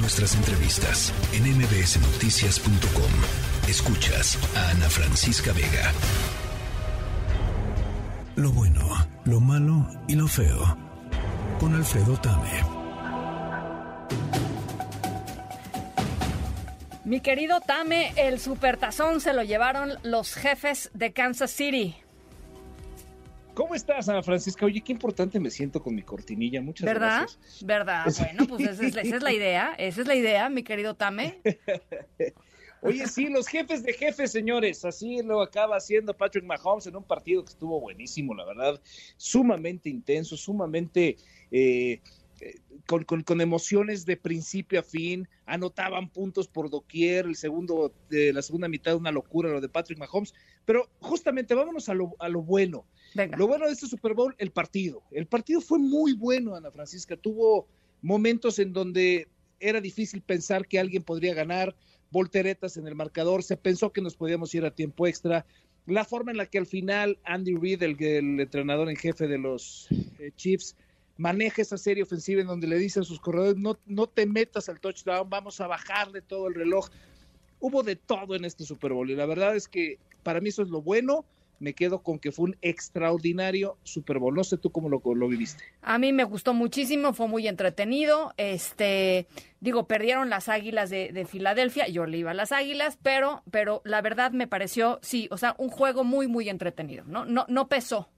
nuestras entrevistas en mbsnoticias.com. Escuchas a Ana Francisca Vega. Lo bueno, lo malo y lo feo. Con Alfredo Tame. Mi querido Tame, el supertazón se lo llevaron los jefes de Kansas City. ¿Cómo estás, Ana Francisca? Oye, qué importante me siento con mi cortinilla. Muchas ¿verdad? gracias. ¿Verdad? Bueno, pues esa es, la, esa es la idea. Esa es la idea, mi querido Tame. Oye, sí, los jefes de jefes, señores. Así lo acaba haciendo Patrick Mahomes en un partido que estuvo buenísimo, la verdad. Sumamente intenso, sumamente eh, con, con, con, emociones de principio a fin. Anotaban puntos por doquier. El segundo, eh, la segunda mitad, una locura lo de Patrick Mahomes. Pero justamente vámonos a lo, a lo bueno. Venga. Lo bueno de este Super Bowl, el partido. El partido fue muy bueno, Ana Francisca. Tuvo momentos en donde era difícil pensar que alguien podría ganar, volteretas en el marcador, se pensó que nos podíamos ir a tiempo extra. La forma en la que al final Andy Reid, el, el entrenador en jefe de los eh, Chiefs, maneja esa serie ofensiva en donde le dicen a sus corredores, no, no te metas al touchdown, vamos a bajarle todo el reloj. Hubo de todo en este Super Bowl y la verdad es que para mí eso es lo bueno me quedo con que fue un extraordinario Super Bowl. No sé tú cómo lo, lo, viviste. A mí me gustó muchísimo, fue muy entretenido. Este, digo, perdieron las Águilas de, de, Filadelfia, yo le iba a las Águilas, pero, pero la verdad me pareció, sí, o sea, un juego muy, muy entretenido. No, no, no pesó,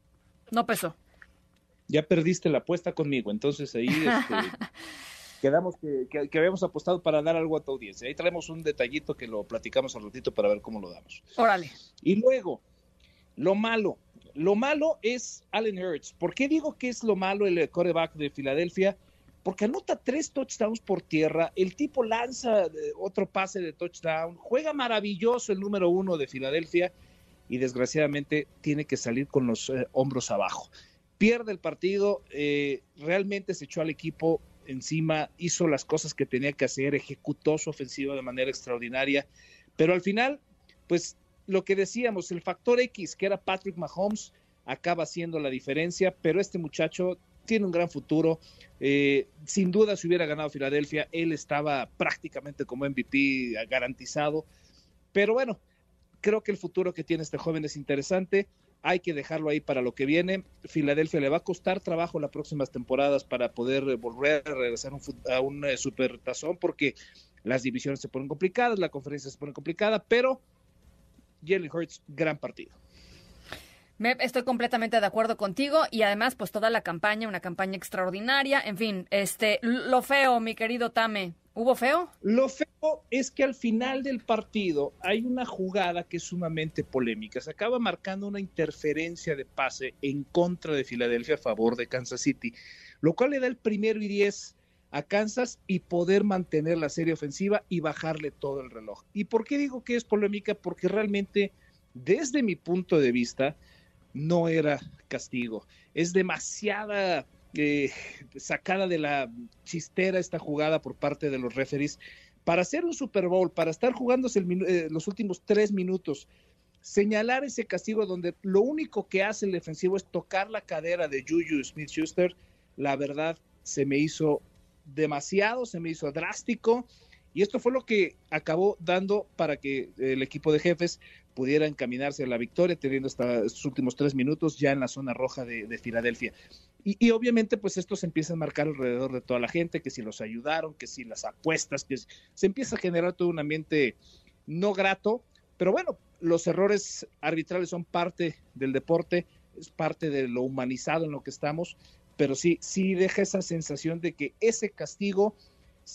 no pesó. Ya perdiste la apuesta conmigo, entonces ahí este, quedamos que, que, que, habíamos apostado para dar algo a tu audiencia. Ahí traemos un detallito que lo platicamos al ratito para ver cómo lo damos. Órale. Y luego, lo malo, lo malo es Allen Hurts. ¿Por qué digo que es lo malo el coreback de Filadelfia? Porque anota tres touchdowns por tierra, el tipo lanza otro pase de touchdown, juega maravilloso el número uno de Filadelfia y desgraciadamente tiene que salir con los eh, hombros abajo. Pierde el partido, eh, realmente se echó al equipo encima, hizo las cosas que tenía que hacer, ejecutó su ofensiva de manera extraordinaria, pero al final, pues lo que decíamos, el factor X, que era Patrick Mahomes, acaba siendo la diferencia, pero este muchacho tiene un gran futuro. Eh, sin duda, si hubiera ganado Filadelfia, él estaba prácticamente como MVP garantizado. Pero bueno, creo que el futuro que tiene este joven es interesante. Hay que dejarlo ahí para lo que viene. Filadelfia le va a costar trabajo las próximas temporadas para poder volver a regresar un, a un eh, super tazón porque las divisiones se ponen complicadas, la conferencia se pone complicada, pero Jalen Hurts, gran partido. Me, estoy completamente de acuerdo contigo y además pues toda la campaña, una campaña extraordinaria, en fin, este, lo feo, mi querido Tame, ¿hubo feo? Lo feo es que al final del partido hay una jugada que es sumamente polémica, se acaba marcando una interferencia de pase en contra de Filadelfia a favor de Kansas City, lo cual le da el primero y diez a Kansas y poder mantener la serie ofensiva y bajarle todo el reloj. ¿Y por qué digo que es polémica? Porque realmente, desde mi punto de vista, no era castigo. Es demasiada eh, sacada de la chistera esta jugada por parte de los referees. Para hacer un Super Bowl, para estar jugándose eh, los últimos tres minutos, señalar ese castigo donde lo único que hace el defensivo es tocar la cadera de Juju Smith Schuster, la verdad se me hizo demasiado, se me hizo drástico y esto fue lo que acabó dando para que el equipo de jefes pudiera encaminarse a la victoria, teniendo hasta estos últimos tres minutos ya en la zona roja de, de Filadelfia. Y, y, obviamente pues esto se empieza a marcar alrededor de toda la gente, que si los ayudaron, que si las apuestas, que se empieza a generar todo un ambiente no grato, pero bueno, los errores arbitrales son parte del deporte, es parte de lo humanizado en lo que estamos, pero sí, sí deja esa sensación de que ese castigo,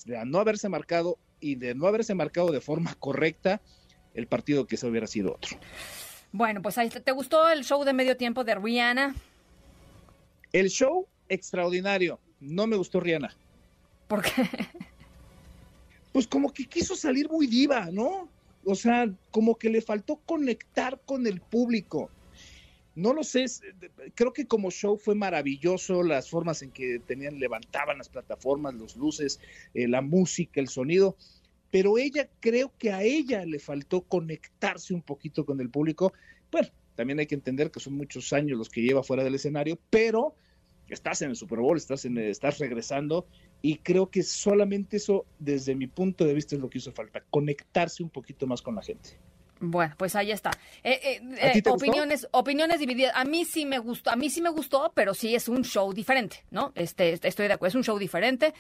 de no haberse marcado y de no haberse marcado de forma correcta, el partido que se hubiera sido otro. Bueno, pues ahí te gustó el show de medio tiempo de Rihanna. El show extraordinario. No me gustó Rihanna. ¿Por qué? Pues como que quiso salir muy diva, ¿no? O sea, como que le faltó conectar con el público no lo sé, creo que como show fue maravilloso, las formas en que tenían, levantaban las plataformas, los luces, eh, la música, el sonido, pero ella, creo que a ella le faltó conectarse un poquito con el público. Bueno, también hay que entender que son muchos años los que lleva fuera del escenario, pero estás en el Super Bowl, estás, en, estás regresando y creo que solamente eso, desde mi punto de vista, es lo que hizo falta, conectarse un poquito más con la gente. Bueno, pues ahí está. Eh, eh, eh, opiniones, opiniones divididas. A mí sí me gustó, a mí sí me gustó, pero sí es un show diferente, ¿no? Este, estoy de acuerdo, es un show diferente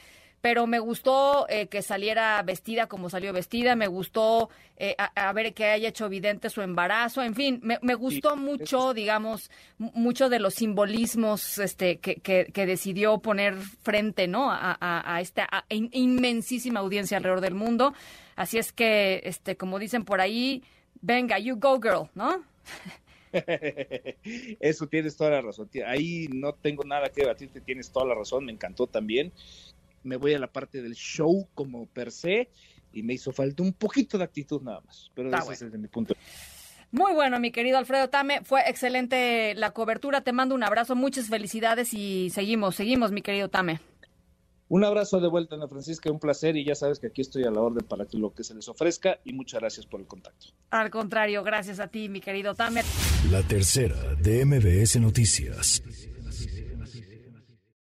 pero me gustó eh, que saliera vestida como salió vestida, me gustó eh, a, ver que haya hecho evidente su embarazo, en fin, me, gustó mucho, digamos, mucho de los simbolismos este, que, que, decidió poner frente, ¿no? A, esta inmensísima audiencia alrededor del mundo. Así es que, este, como dicen por ahí, venga, you go girl, ¿no? Eso tienes toda la razón. Ahí no tengo nada que debatirte, tienes toda la razón, me encantó también me voy a la parte del show como per se y me hizo falta un poquito de actitud nada más. Pero ese es desde mi punto. Muy bueno, mi querido Alfredo Tame. Fue excelente la cobertura. Te mando un abrazo, muchas felicidades y seguimos, seguimos, mi querido Tame. Un abrazo de vuelta, Ana Francisca, un placer y ya sabes que aquí estoy a la orden para lo que se les ofrezca y muchas gracias por el contacto. Al contrario, gracias a ti, mi querido Tame. La tercera de MBS Noticias.